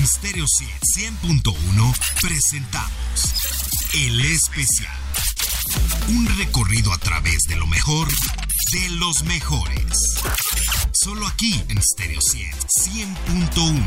En Stereo 100.1 presentamos El Especial. Un recorrido a través de lo mejor de los mejores. Solo aquí en Stereo 100.1.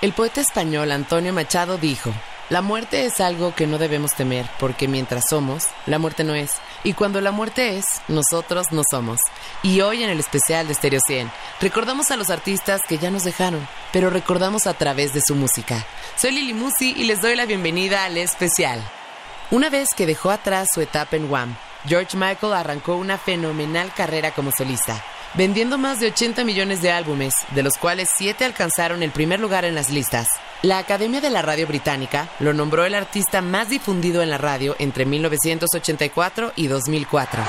El poeta español Antonio Machado dijo, la muerte es algo que no debemos temer, porque mientras somos, la muerte no es. Y cuando la muerte es, nosotros no somos. Y hoy en el especial de Stereo 100, recordamos a los artistas que ya nos dejaron, pero recordamos a través de su música. Soy Lili Musi y les doy la bienvenida al especial. Una vez que dejó atrás su etapa en Wham, George Michael arrancó una fenomenal carrera como solista vendiendo más de 80 millones de álbumes, de los cuales 7 alcanzaron el primer lugar en las listas. La Academia de la Radio Británica lo nombró el artista más difundido en la radio entre 1984 y 2004.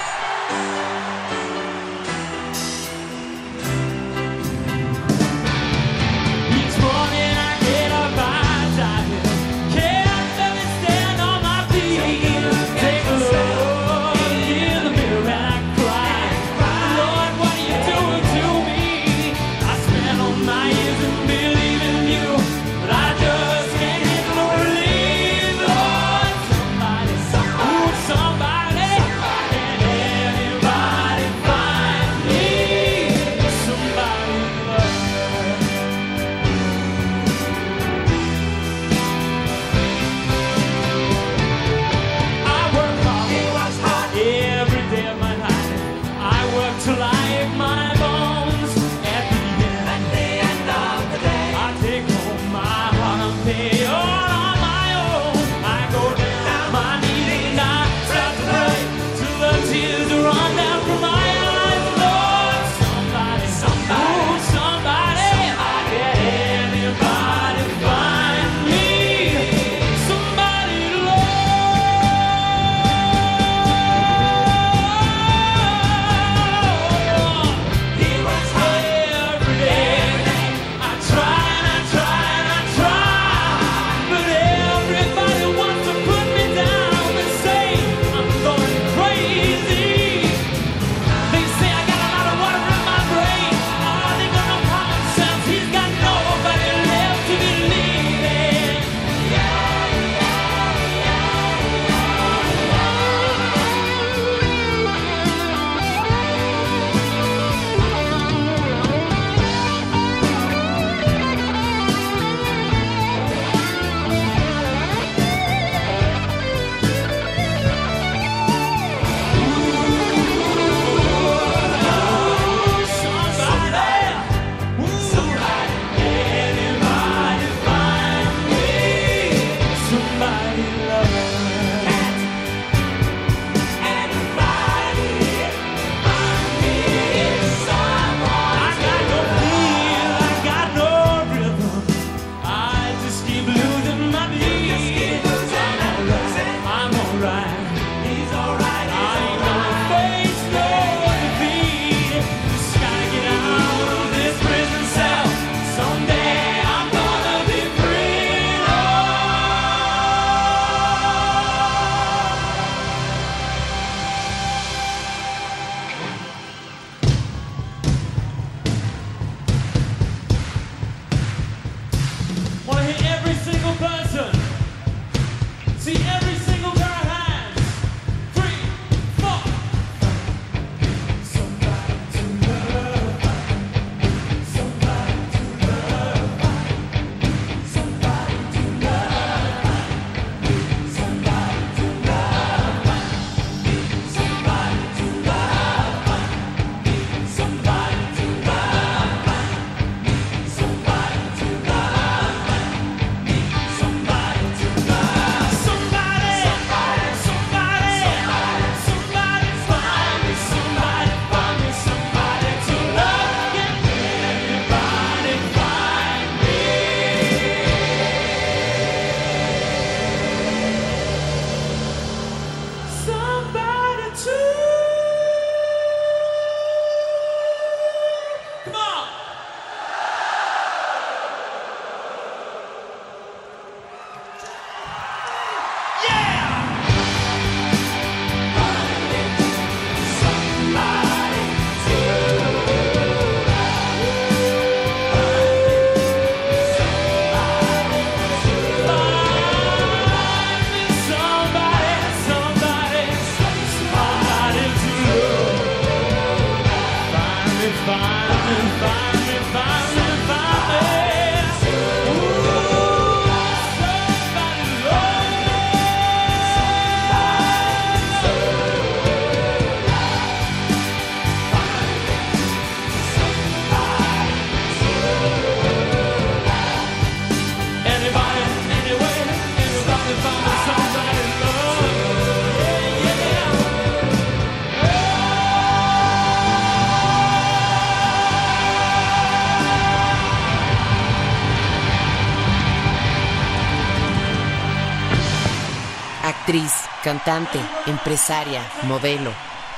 Cantante, empresaria, modelo.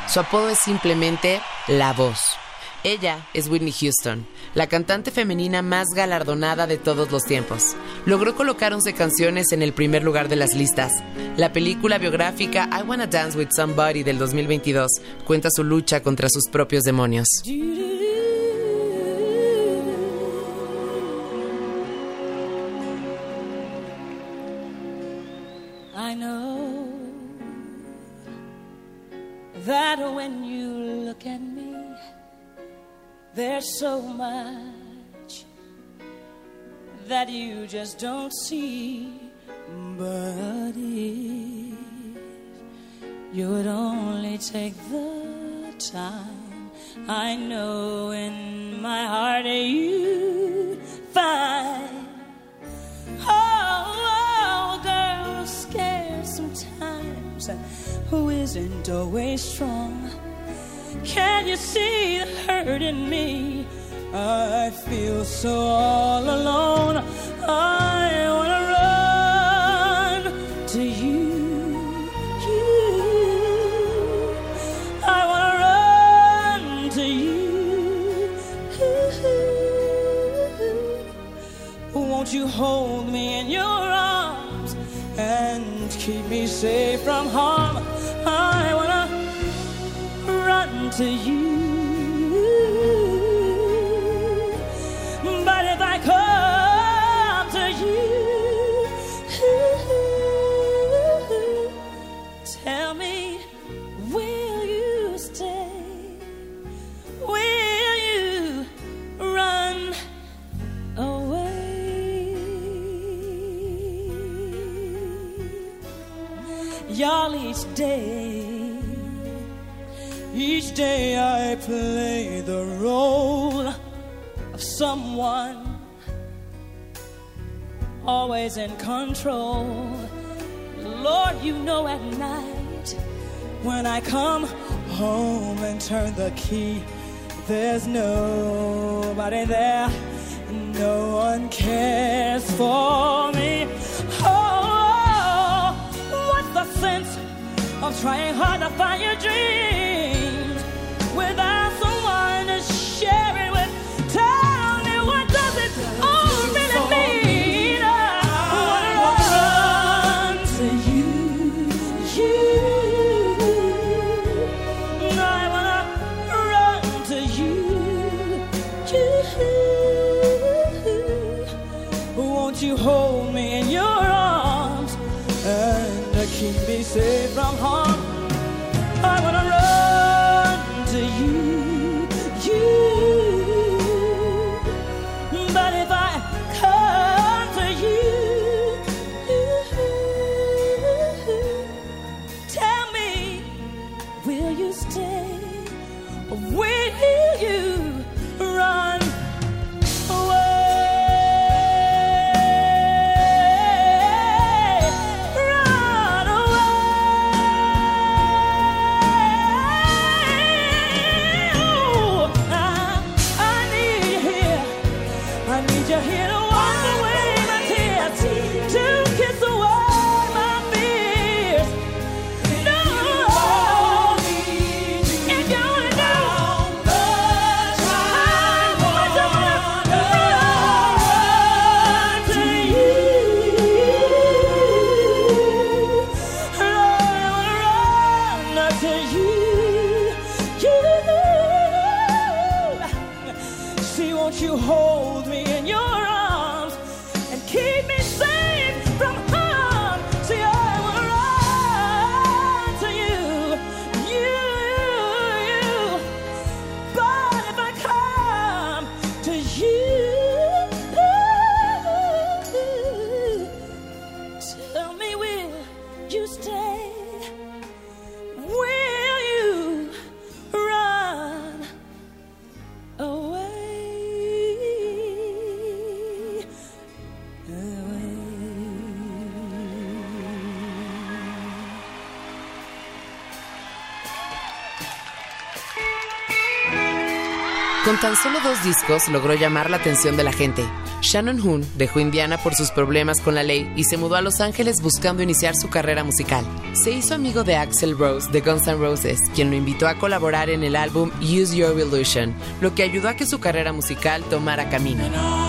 Su apodo es simplemente La Voz. Ella es Whitney Houston, la cantante femenina más galardonada de todos los tiempos. Logró colocar 11 canciones en el primer lugar de las listas. La película biográfica I Wanna Dance with Somebody del 2022 cuenta su lucha contra sus propios demonios. There's so much that you just don't see. But if you would only take the time, I know in my heart you find. Oh, oh, girl, scared sometimes, who isn't always strong. Can you see the hurt in me? I feel so all alone. I wanna run to you, you. I wanna run to you. Won't you hold me in your arms and keep me safe from harm? I to you. Day I play the role of someone always in control. Lord, you know at night when I come home and turn the key, there's nobody there. No one cares for me. Oh, oh, oh. what's the sense of trying hard to find your dreams Con tan solo dos discos logró llamar la atención de la gente. Shannon Hoon dejó Indiana por sus problemas con la ley y se mudó a Los Ángeles buscando iniciar su carrera musical. Se hizo amigo de Axel Rose de Guns N' Roses, quien lo invitó a colaborar en el álbum Use Your Illusion, lo que ayudó a que su carrera musical tomara camino.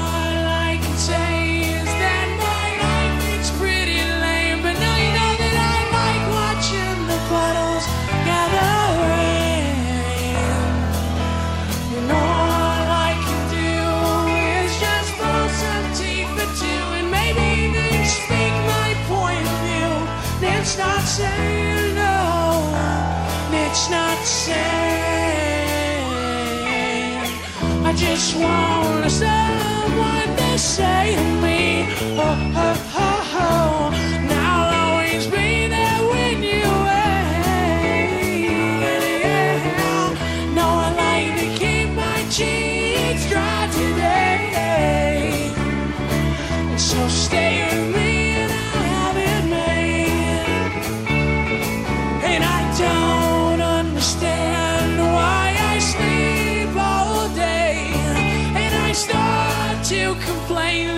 Just want someone to say to me, oh, flame.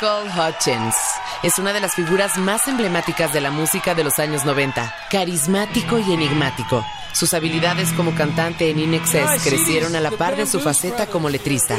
Michael Hutchins es una de las figuras más emblemáticas de la música de los años 90. Carismático y enigmático. Sus habilidades como cantante en In Excess crecieron a la par de su faceta como letrista.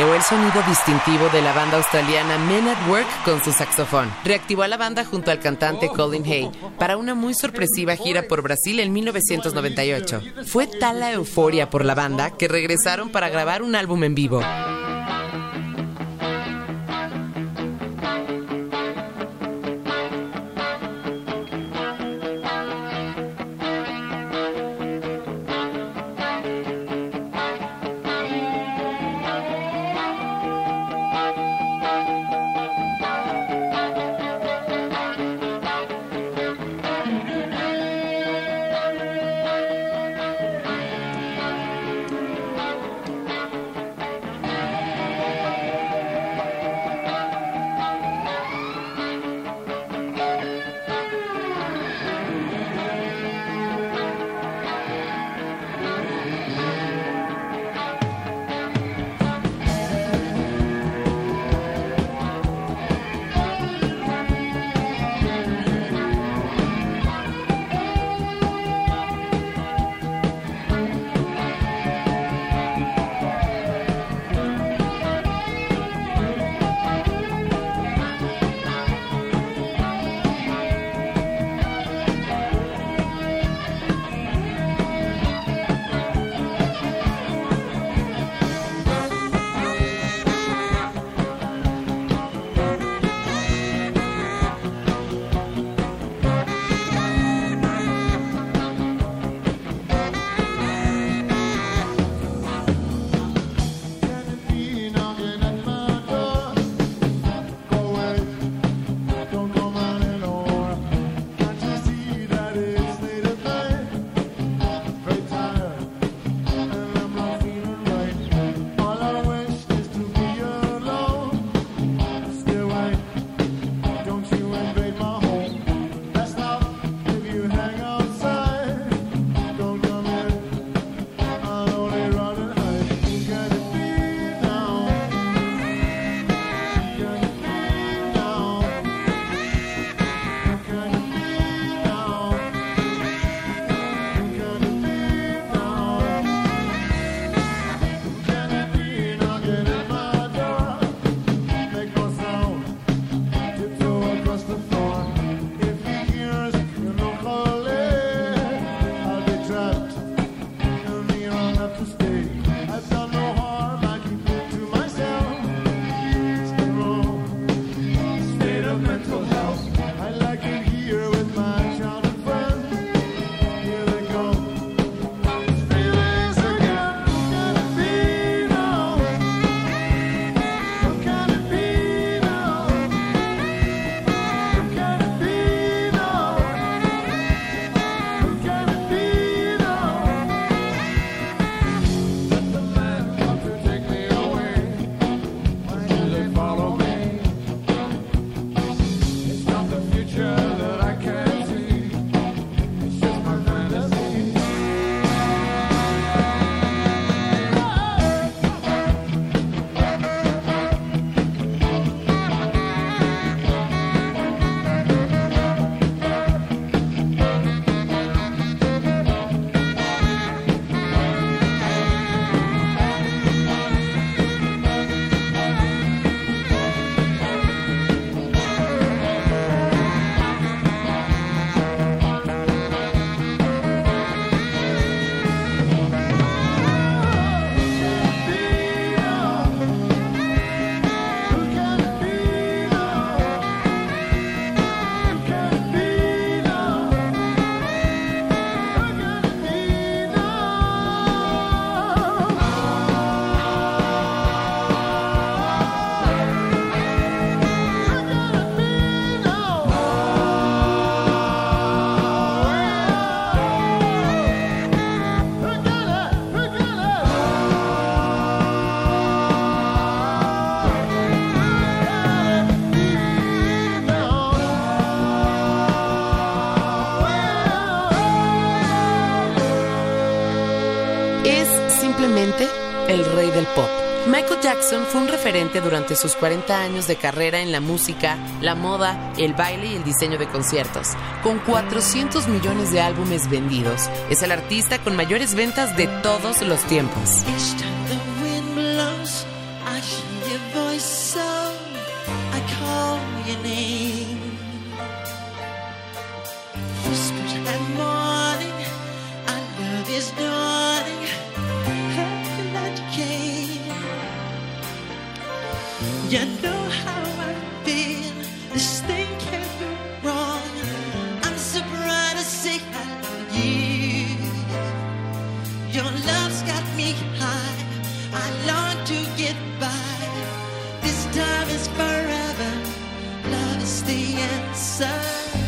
el sonido distintivo de la banda australiana Men at Work con su saxofón. Reactivó a la banda junto al cantante Colin Hay para una muy sorpresiva gira por Brasil en 1998. Fue tal la euforia por la banda que regresaron para grabar un álbum en vivo. Jackson fue un referente durante sus 40 años de carrera en la música, la moda, el baile y el diseño de conciertos. Con 400 millones de álbumes vendidos, es el artista con mayores ventas de todos los tiempos. inside.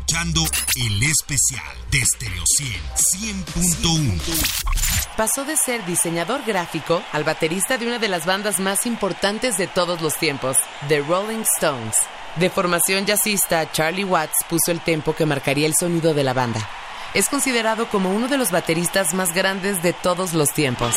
escuchando el especial de Stereo 100 100.1. Pasó de ser diseñador gráfico al baterista de una de las bandas más importantes de todos los tiempos, The Rolling Stones. De formación jazzista, Charlie Watts puso el tempo que marcaría el sonido de la banda. Es considerado como uno de los bateristas más grandes de todos los tiempos.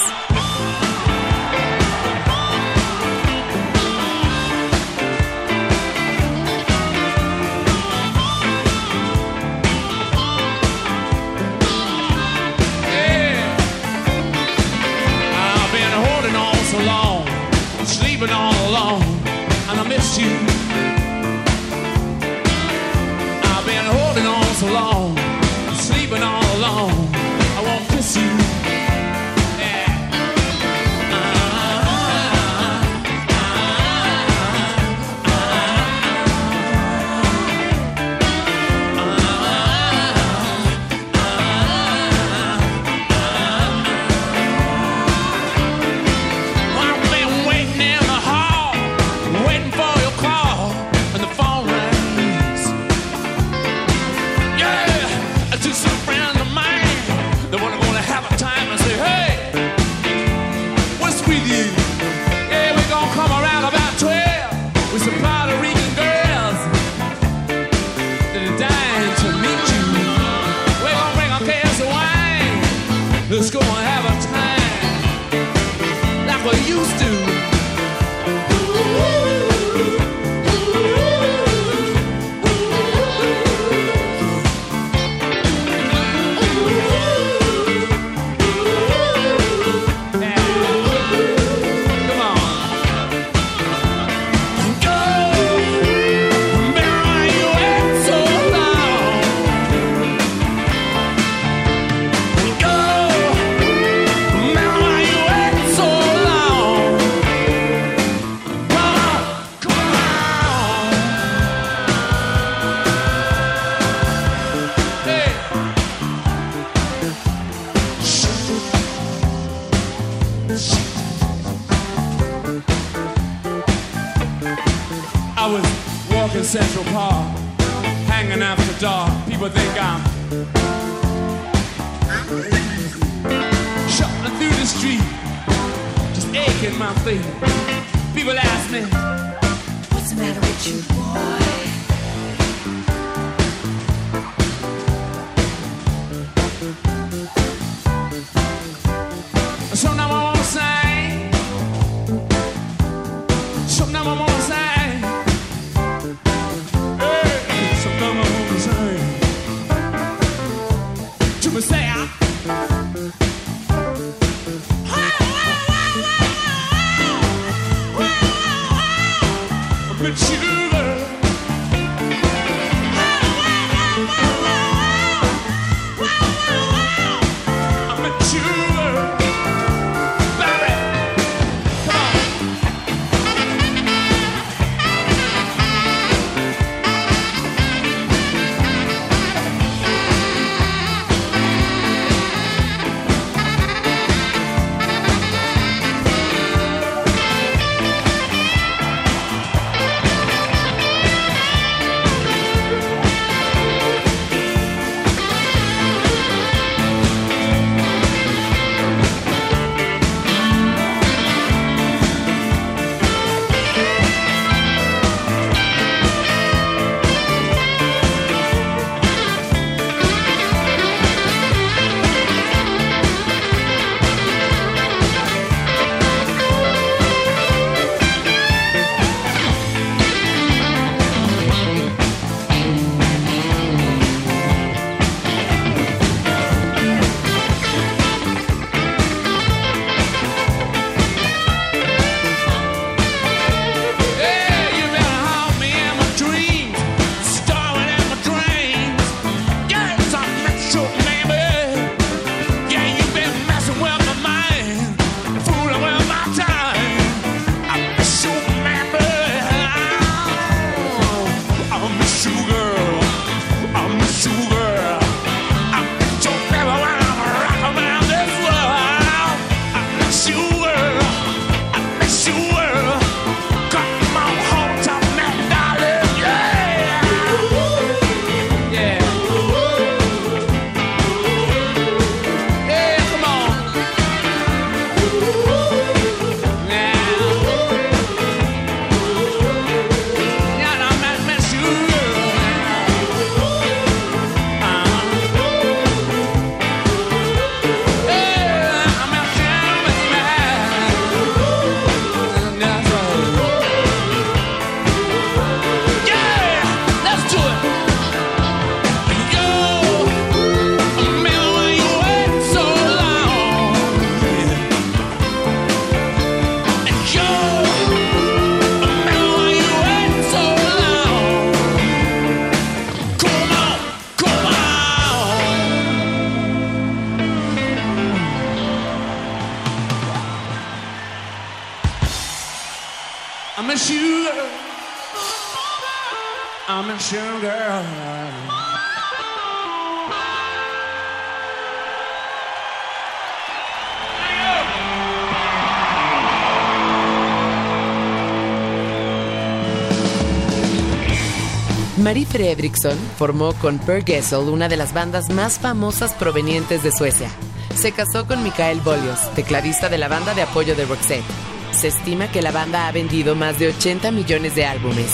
Fredriksson formó con Per Gessle una de las bandas más famosas provenientes de Suecia. Se casó con Mikael Bolios, tecladista de la banda de apoyo de Roxette. Se estima que la banda ha vendido más de 80 millones de álbumes.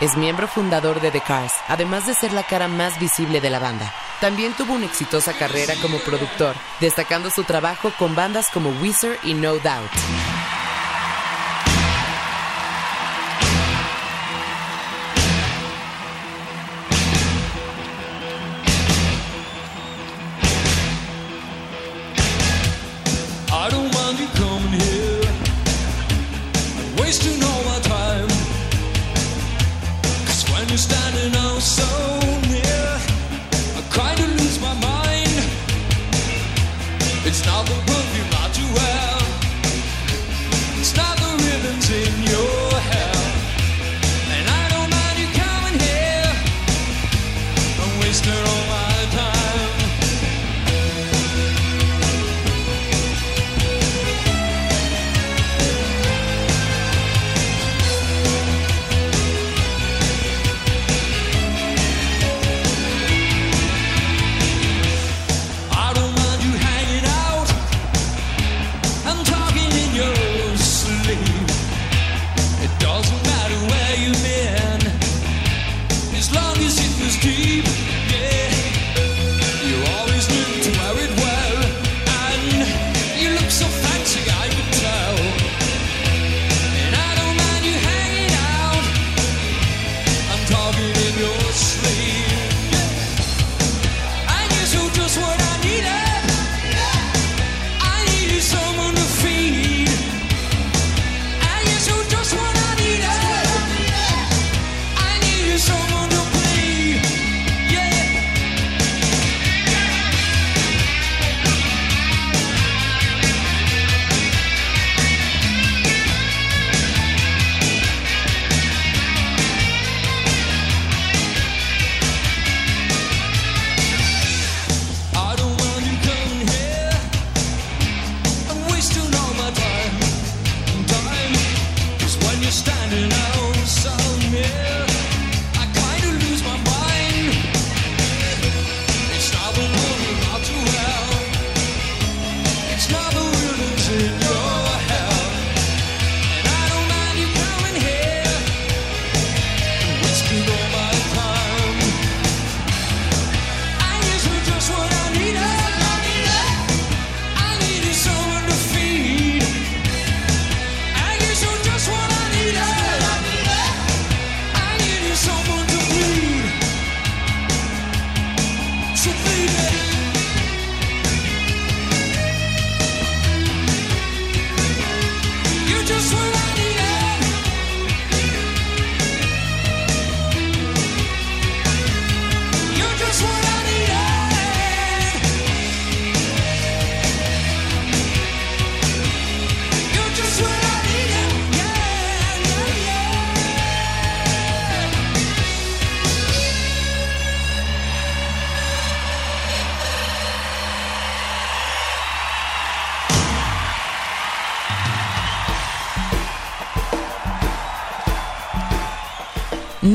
Es miembro fundador de The Cars, además de ser la cara más visible de la banda. También tuvo una exitosa carrera como productor, destacando su trabajo con bandas como Weezer y No Doubt.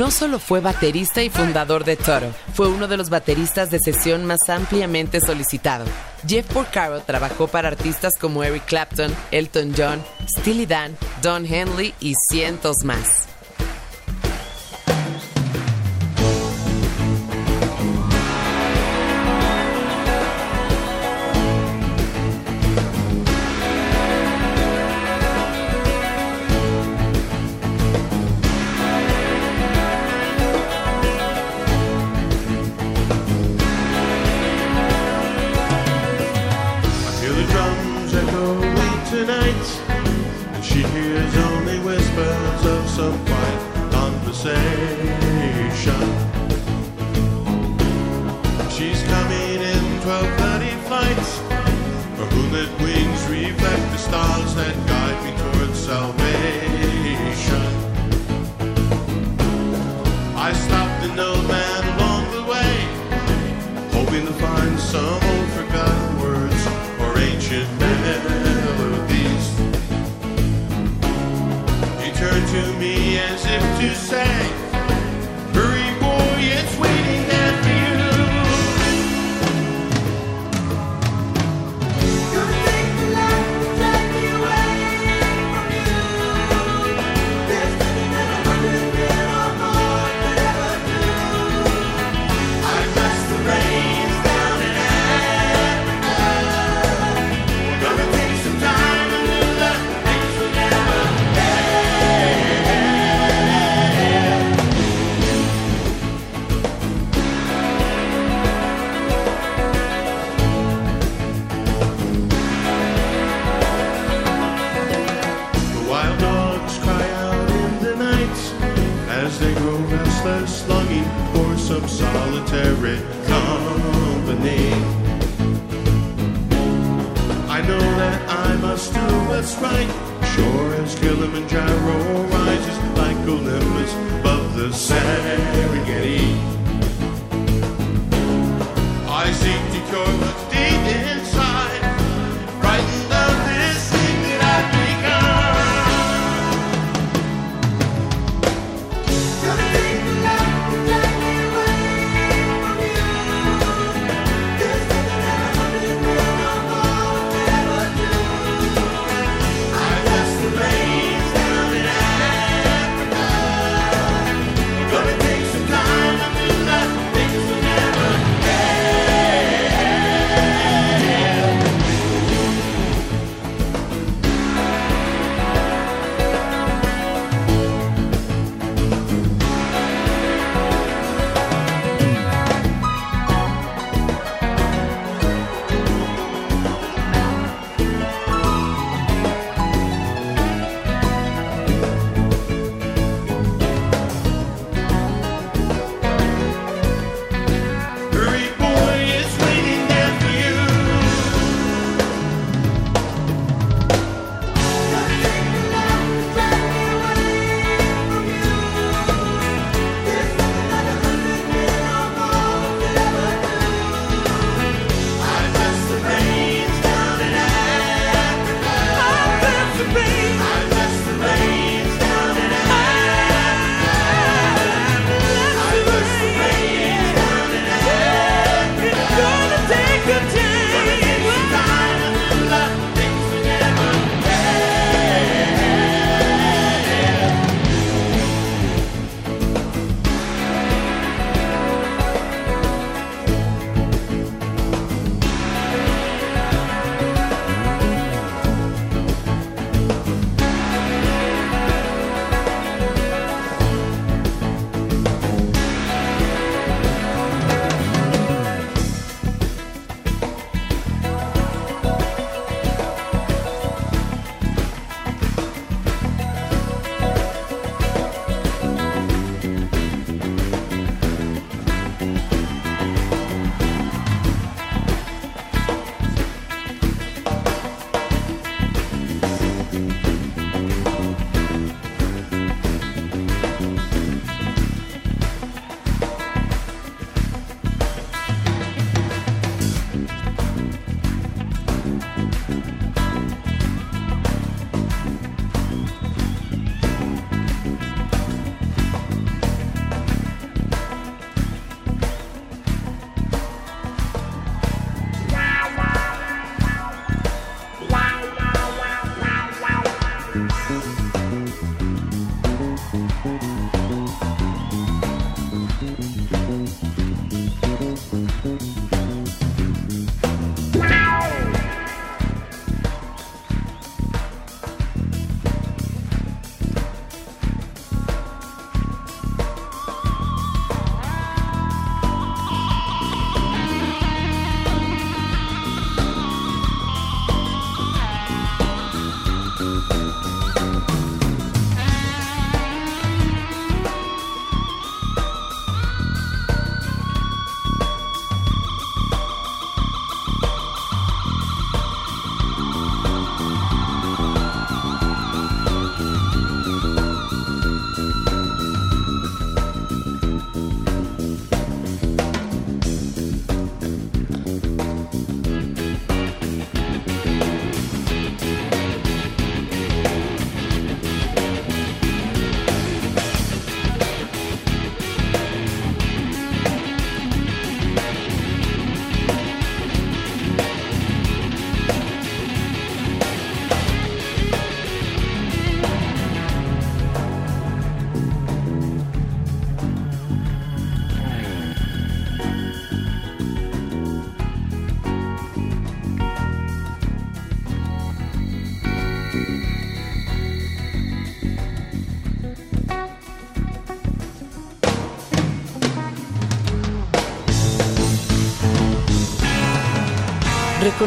no solo fue baterista y fundador de Toro, fue uno de los bateristas de sesión más ampliamente solicitado. Jeff Porcaro trabajó para artistas como Eric Clapton, Elton John, Steely Dan, Don Henley y cientos más. some old forgotten words or ancient melodies. You turned to me as if to say.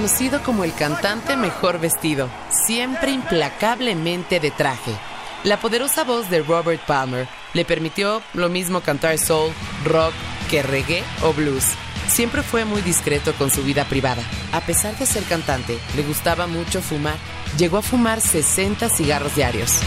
Reconocido como el cantante mejor vestido, siempre implacablemente de traje. La poderosa voz de Robert Palmer Le permitió lo mismo cantar soul, rock, que reggae o blues. Siempre fue muy discreto con su vida privada. A pesar de ser cantante, le gustaba mucho fumar. Llegó a fumar 60 cigarros diarios.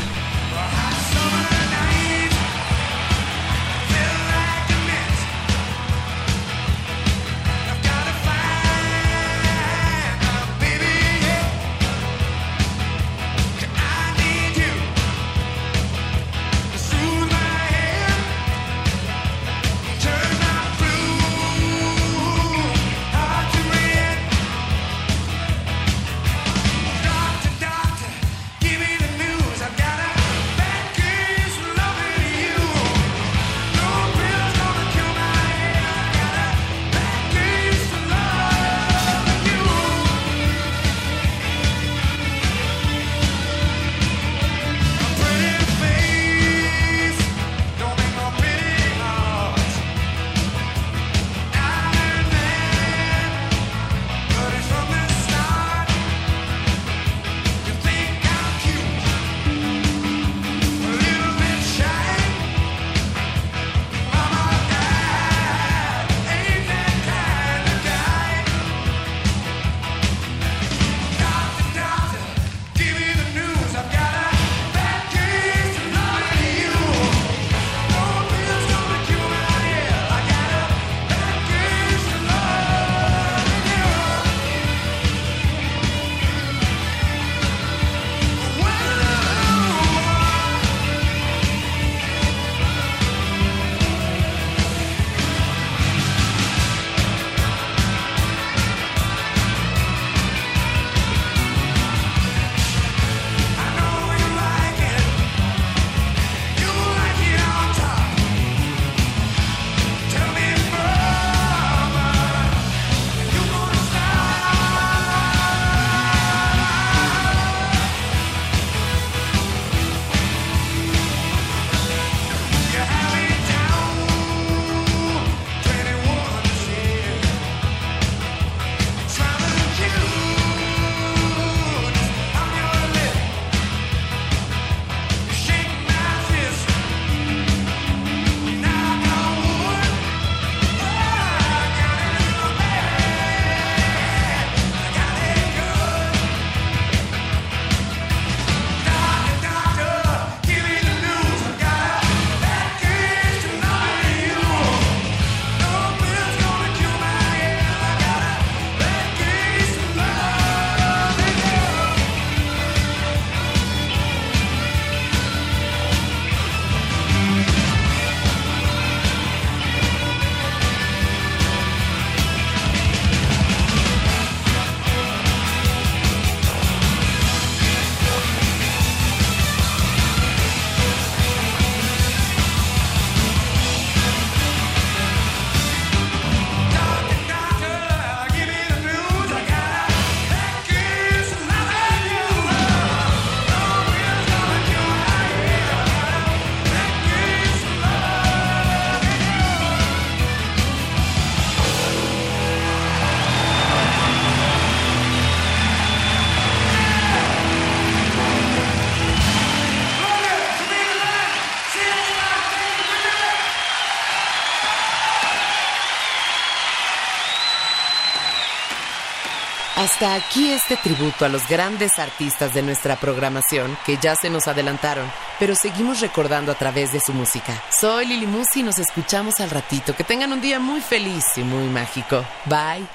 Hasta aquí este tributo a los grandes artistas de nuestra programación que ya se nos adelantaron, pero seguimos recordando a través de su música. Soy Lili Musi y nos escuchamos al ratito. Que tengan un día muy feliz y muy mágico. Bye.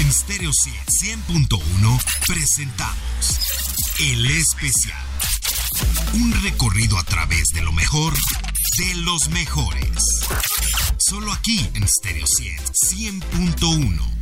En Stereo 100.1 presentamos El Especial. Un recorrido a través de lo mejor de los mejores. Solo aquí en Stereo 100.1.